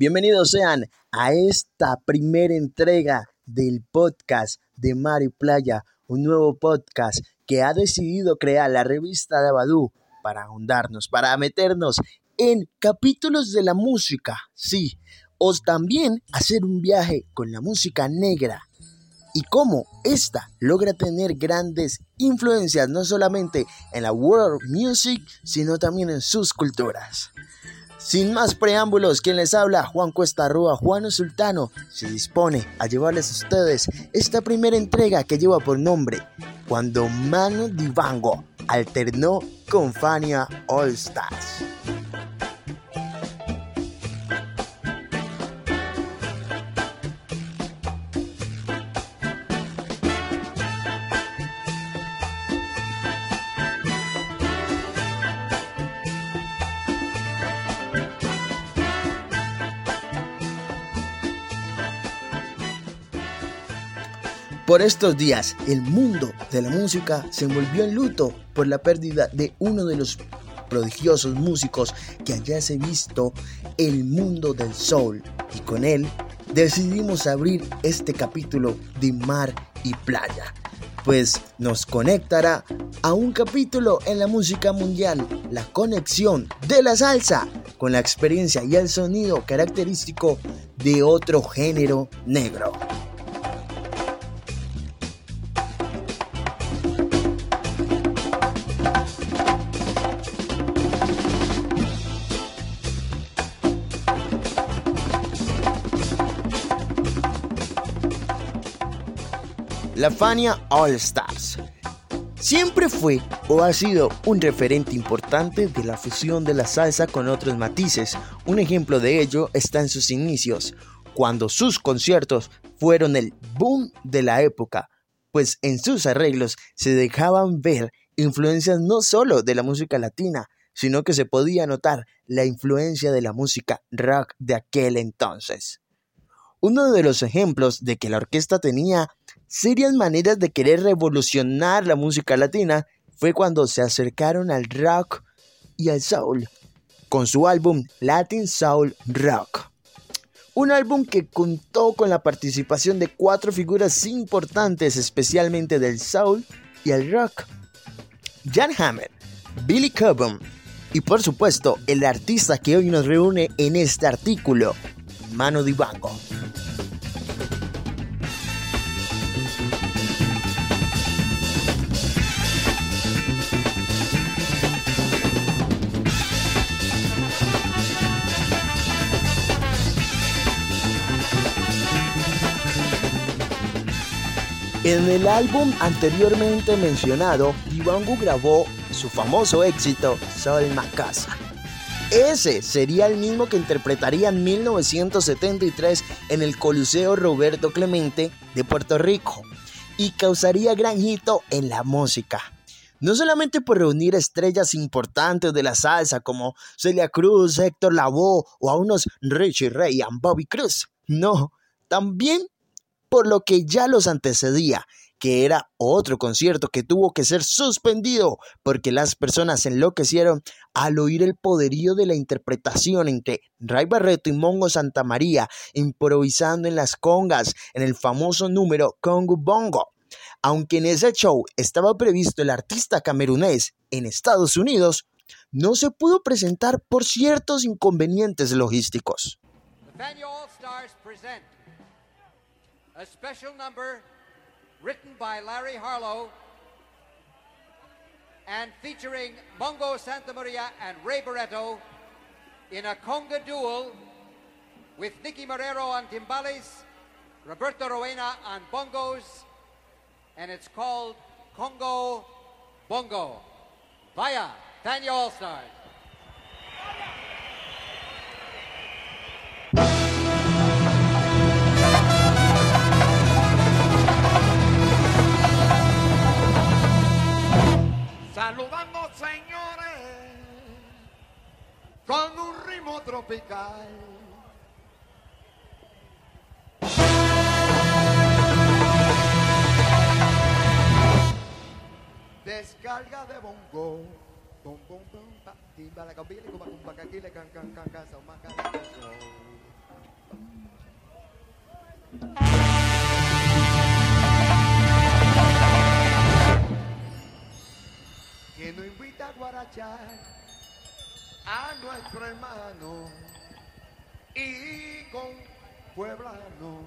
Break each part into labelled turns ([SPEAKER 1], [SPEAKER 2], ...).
[SPEAKER 1] Bienvenidos sean a esta primera entrega del podcast de Mar y Playa, un nuevo podcast que ha decidido crear la revista de Abadú para ahondarnos, para meternos en capítulos de la música, sí, o también hacer un viaje con la música negra y cómo esta logra tener grandes influencias no solamente en la world music, sino también en sus culturas. Sin más preámbulos, quien les habla, Juan Cuesta Rúa, Juan Sultano, se dispone a llevarles a ustedes esta primera entrega que lleva por nombre Cuando Mano Divango alternó con Fania All Stars. Por estos días, el mundo de la música se envolvió en luto por la pérdida de uno de los prodigiosos músicos que hayase visto el mundo del soul y con él decidimos abrir este capítulo de mar y playa pues nos conectará a un capítulo en la música mundial, la conexión de la salsa con la experiencia y el sonido característico de otro género negro. La Fania All Stars. Siempre fue o ha sido un referente importante de la fusión de la salsa con otros matices. Un ejemplo de ello está en sus inicios, cuando sus conciertos fueron el boom de la época, pues en sus arreglos se dejaban ver influencias no solo de la música latina, sino que se podía notar la influencia de la música rock de aquel entonces. Uno de los ejemplos de que la orquesta tenía serias maneras de querer revolucionar la música latina fue cuando se acercaron al rock y al soul con su álbum Latin Soul Rock. Un álbum que contó con la participación de cuatro figuras importantes especialmente del soul y el rock. Jan Hammer, Billy Cobham y por supuesto el artista que hoy nos reúne en este artículo, Mano Dibango. En el álbum anteriormente mencionado, Divango grabó su famoso éxito Sol Macasa. Ese sería el mismo que interpretaría en 1973 en el Coliseo Roberto Clemente de Puerto Rico y causaría gran hito en la música. No solamente por reunir estrellas importantes de la salsa como Celia Cruz, Héctor Lavoe o a unos Richie Ray y Bobby Cruz, no, también por lo que ya los antecedía, que era otro concierto que tuvo que ser suspendido porque las personas enloquecieron al oír el poderío de la interpretación entre Ray Barreto y Mongo Santa María improvisando en las congas en el famoso número Congo Bongo. Aunque en ese show estaba previsto el artista camerunés en Estados Unidos, no se pudo presentar por ciertos inconvenientes logísticos.
[SPEAKER 2] A special number written by Larry Harlow and featuring Mongo Santa Maria and Ray Barretto in a conga duel with Nicky Marrero on timbales, Roberto Rowena on bongos, and it's called Congo Bongo. Vaya, Tanya All
[SPEAKER 3] de bongo. Bom, bom, bom, timba, la cumba, cumba, caquile, can, can, can, can, Que nos invita a guarachar a nuestro hermano y con pueblano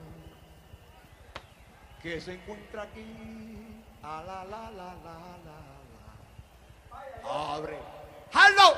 [SPEAKER 3] que se encuentra aquí. A la la la la la. Abre. ¡Halo!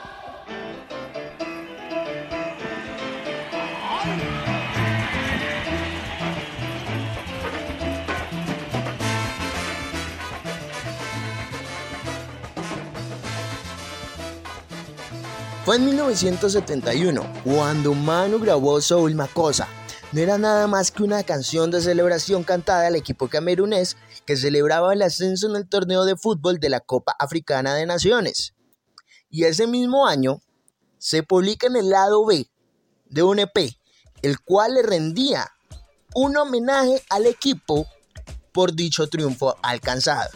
[SPEAKER 1] Fue en 1971 cuando Manu grabó Soul Macosa. No era nada más que una canción de celebración cantada al equipo camerunés que celebraba el ascenso en el torneo de fútbol de la Copa Africana de Naciones. Y ese mismo año se publica en el lado B de un EP, el cual le rendía un homenaje al equipo por dicho triunfo alcanzado.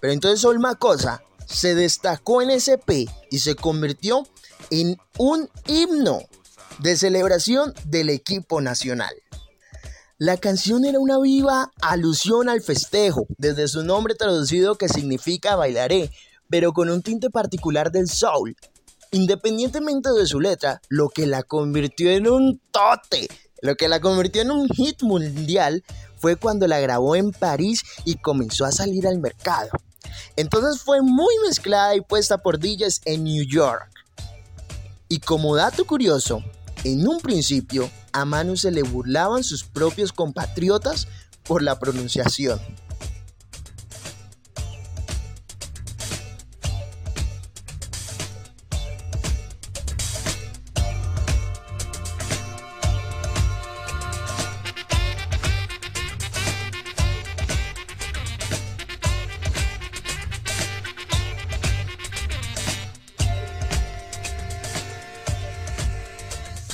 [SPEAKER 1] Pero entonces Soul Macosa se destacó en ese EP y se convirtió en un himno de celebración del equipo nacional. La canción era una viva alusión al festejo, desde su nombre traducido que significa bailaré, pero con un tinte particular del soul. Independientemente de su letra, lo que la convirtió en un tote, lo que la convirtió en un hit mundial, fue cuando la grabó en París y comenzó a salir al mercado. Entonces fue muy mezclada y puesta por DJs en New York. Y como dato curioso, en un principio a Manu se le burlaban sus propios compatriotas por la pronunciación.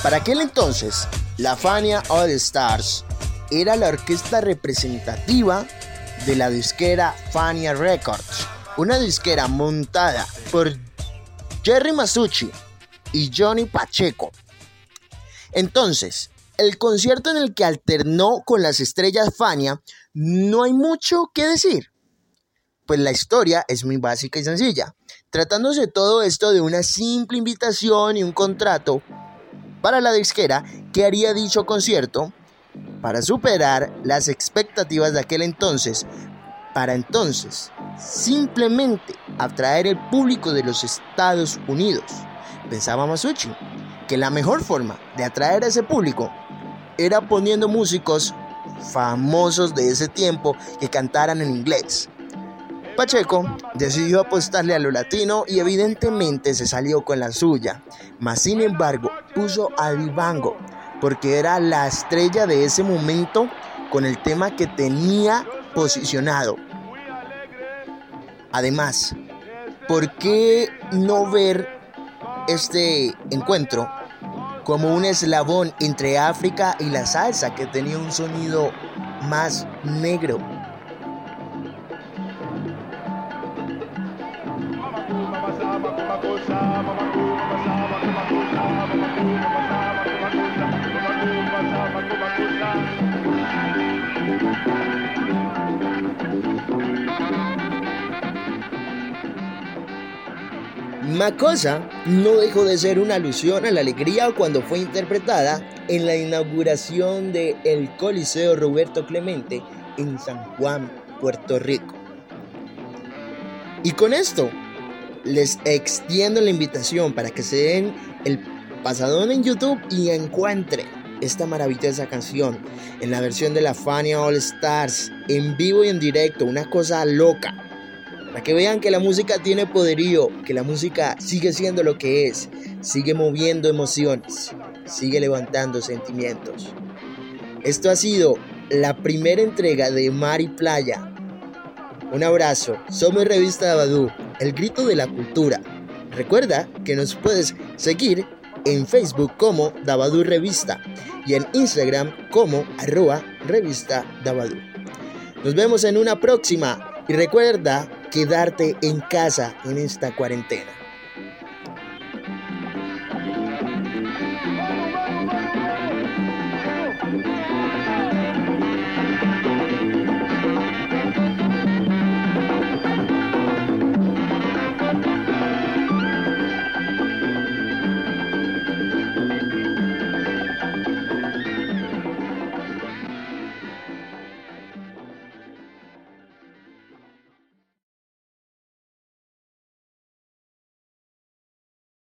[SPEAKER 1] Para aquel entonces, la Fania All Stars era la orquesta representativa de la disquera Fania Records, una disquera montada por Jerry Masucci y Johnny Pacheco. Entonces, el concierto en el que alternó con las estrellas Fania, no hay mucho que decir. Pues la historia es muy básica y sencilla, tratándose todo esto de una simple invitación y un contrato para la disquera que haría dicho concierto para superar las expectativas de aquel entonces, para entonces simplemente atraer el público de los Estados Unidos. Pensaba Masucci que la mejor forma de atraer a ese público era poniendo músicos famosos de ese tiempo que cantaran en inglés. Pacheco decidió apostarle a lo latino y evidentemente se salió con la suya, mas sin embargo puso a Divango porque era la estrella de ese momento con el tema que tenía posicionado. Además, ¿por qué no ver este encuentro como un eslabón entre África y la salsa que tenía un sonido más negro? Macosa no dejó de ser una alusión a la alegría cuando fue interpretada en la inauguración del el Coliseo Roberto Clemente en San Juan, Puerto Rico. Y con esto les extiendo la invitación para que se den el pasadón en YouTube y encuentren esta maravillosa canción en la versión de la Fania All Stars en vivo y en directo, una cosa loca. Para que vean que la música tiene poderío, que la música sigue siendo lo que es, sigue moviendo emociones, sigue levantando sentimientos. Esto ha sido la primera entrega de Mar y Playa. Un abrazo, somos Revista Abadú, el grito de la cultura. Recuerda que nos puedes seguir en Facebook como Dabadú Revista y en Instagram como arroba revista Dabadú. Nos vemos en una próxima y recuerda quedarte en casa en esta cuarentena.